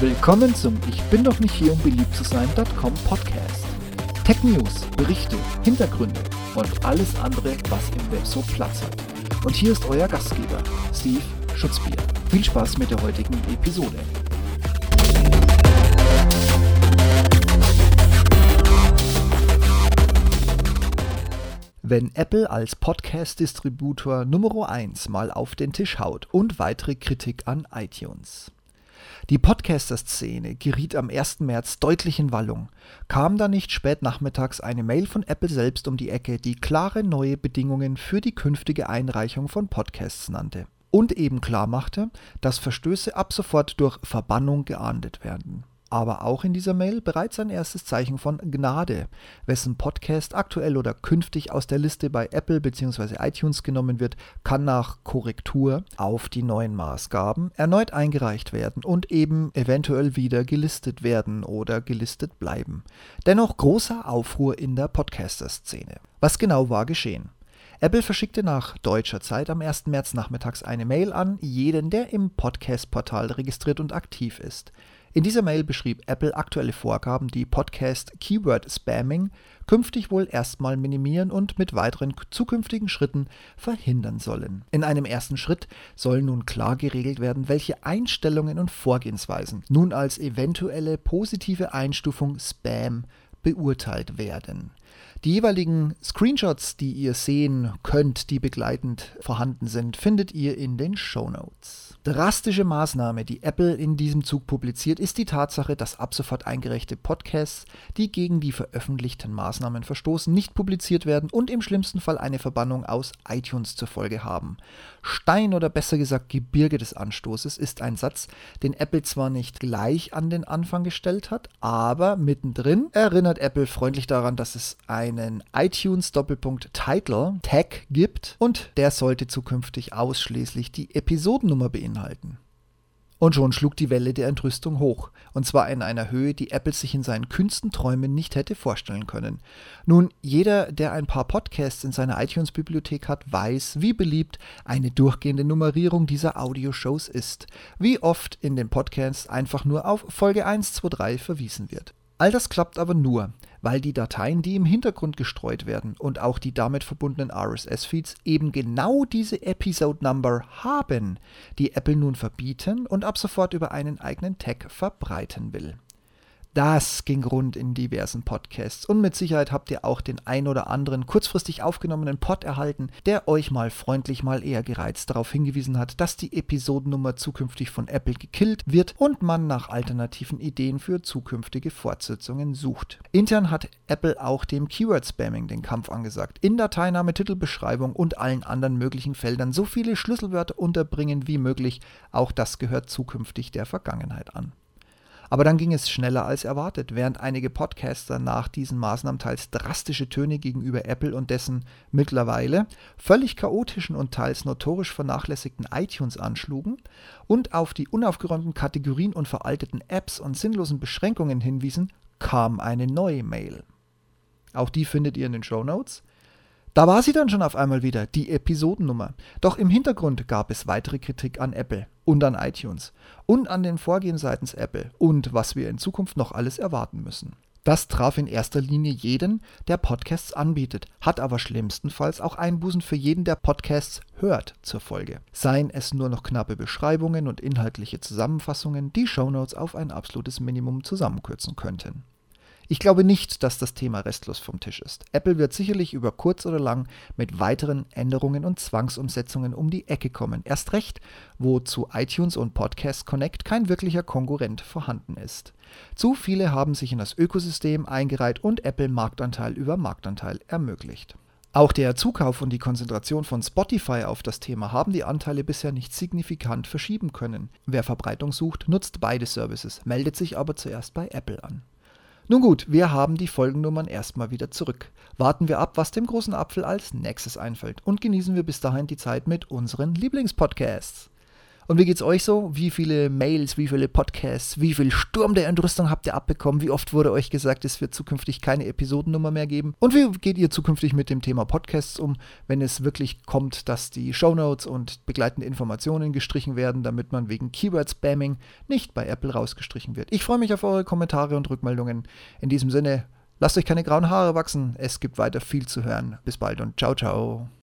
Willkommen zum Ich bin doch nicht hier, um beliebt zu sein.com Podcast. Tech News, Berichte, Hintergründe und alles andere, was im Web so Platz hat. Und hier ist euer Gastgeber, Steve Schutzbier. Viel Spaß mit der heutigen Episode. Wenn Apple als Podcast-Distributor Nummer 1 mal auf den Tisch haut und weitere Kritik an iTunes. Die Podcaster-Szene geriet am 1. März deutlich in Wallung. Kam da nicht spät nachmittags eine Mail von Apple selbst um die Ecke, die klare neue Bedingungen für die künftige Einreichung von Podcasts nannte und eben klar machte, dass Verstöße ab sofort durch Verbannung geahndet werden aber auch in dieser Mail bereits ein erstes Zeichen von Gnade, wessen Podcast aktuell oder künftig aus der Liste bei Apple bzw. iTunes genommen wird, kann nach Korrektur auf die neuen Maßgaben erneut eingereicht werden und eben eventuell wieder gelistet werden oder gelistet bleiben. Dennoch großer Aufruhr in der Podcaster-Szene. Was genau war geschehen? Apple verschickte nach deutscher Zeit am 1. März nachmittags eine Mail an jeden, der im Podcast-Portal registriert und aktiv ist. In dieser Mail beschrieb Apple aktuelle Vorgaben, die Podcast Keyword Spamming künftig wohl erstmal minimieren und mit weiteren zukünftigen Schritten verhindern sollen. In einem ersten Schritt soll nun klar geregelt werden, welche Einstellungen und Vorgehensweisen nun als eventuelle positive Einstufung Spam beurteilt werden. Die jeweiligen Screenshots, die ihr sehen könnt, die begleitend vorhanden sind, findet ihr in den Show Notes. Drastische Maßnahme, die Apple in diesem Zug publiziert, ist die Tatsache, dass ab sofort eingereichte Podcasts, die gegen die veröffentlichten Maßnahmen verstoßen, nicht publiziert werden und im schlimmsten Fall eine Verbannung aus iTunes zur Folge haben. Stein oder besser gesagt Gebirge des Anstoßes ist ein Satz, den Apple zwar nicht gleich an den Anfang gestellt hat, aber mittendrin erinnert Apple freundlich daran, dass es einen iTunes Doppelpunkt Title Tag gibt und der sollte zukünftig ausschließlich die Episodennummer beinhalten beinhalten. Und schon schlug die Welle der Entrüstung hoch, und zwar in einer Höhe, die Apple sich in seinen kühnsten Träumen nicht hätte vorstellen können. Nun, jeder, der ein paar Podcasts in seiner iTunes-Bibliothek hat, weiß, wie beliebt eine durchgehende Nummerierung dieser Audioshows ist, wie oft in den Podcasts einfach nur auf Folge 1, 2, 3 verwiesen wird. All das klappt aber nur, weil die Dateien, die im Hintergrund gestreut werden und auch die damit verbundenen RSS-Feeds eben genau diese Episode Number haben, die Apple nun verbieten und ab sofort über einen eigenen Tag verbreiten will. Das ging rund in diversen Podcasts und mit Sicherheit habt ihr auch den ein oder anderen kurzfristig aufgenommenen Pod erhalten, der euch mal freundlich mal eher gereizt darauf hingewiesen hat, dass die Episodennummer zukünftig von Apple gekillt wird und man nach alternativen Ideen für zukünftige Fortsetzungen sucht. Intern hat Apple auch dem Keyword Spamming den Kampf angesagt. In Dateiname, Titelbeschreibung und allen anderen möglichen Feldern so viele Schlüsselwörter unterbringen wie möglich. Auch das gehört zukünftig der Vergangenheit an. Aber dann ging es schneller als erwartet, während einige Podcaster nach diesen Maßnahmen teils drastische Töne gegenüber Apple und dessen mittlerweile völlig chaotischen und teils notorisch vernachlässigten iTunes anschlugen und auf die unaufgeräumten Kategorien und veralteten Apps und sinnlosen Beschränkungen hinwiesen, kam eine neue Mail. Auch die findet ihr in den Show Notes. Da war sie dann schon auf einmal wieder, die Episodennummer. Doch im Hintergrund gab es weitere Kritik an Apple und an iTunes und an den Vorgehen seitens Apple und was wir in Zukunft noch alles erwarten müssen. Das traf in erster Linie jeden, der Podcasts anbietet, hat aber schlimmstenfalls auch Einbußen für jeden, der Podcasts hört, zur Folge. Seien es nur noch knappe Beschreibungen und inhaltliche Zusammenfassungen, die Shownotes auf ein absolutes Minimum zusammenkürzen könnten. Ich glaube nicht, dass das Thema restlos vom Tisch ist. Apple wird sicherlich über kurz oder lang mit weiteren Änderungen und Zwangsumsetzungen um die Ecke kommen. Erst recht, wo zu iTunes und Podcast Connect kein wirklicher Konkurrent vorhanden ist. Zu viele haben sich in das Ökosystem eingereiht und Apple Marktanteil über Marktanteil ermöglicht. Auch der Zukauf und die Konzentration von Spotify auf das Thema haben die Anteile bisher nicht signifikant verschieben können. Wer Verbreitung sucht, nutzt beide Services, meldet sich aber zuerst bei Apple an. Nun gut, wir haben die Folgennummern erstmal wieder zurück. Warten wir ab, was dem großen Apfel als nächstes einfällt und genießen wir bis dahin die Zeit mit unseren Lieblingspodcasts. Und wie geht's euch so? Wie viele Mails, wie viele Podcasts, wie viel Sturm der Entrüstung habt ihr abbekommen? Wie oft wurde euch gesagt, es wird zukünftig keine Episodennummer mehr geben? Und wie geht ihr zukünftig mit dem Thema Podcasts um, wenn es wirklich kommt, dass die Shownotes und begleitende Informationen gestrichen werden, damit man wegen Keyword-Spamming nicht bei Apple rausgestrichen wird? Ich freue mich auf eure Kommentare und Rückmeldungen. In diesem Sinne, lasst euch keine grauen Haare wachsen. Es gibt weiter viel zu hören. Bis bald und ciao, ciao.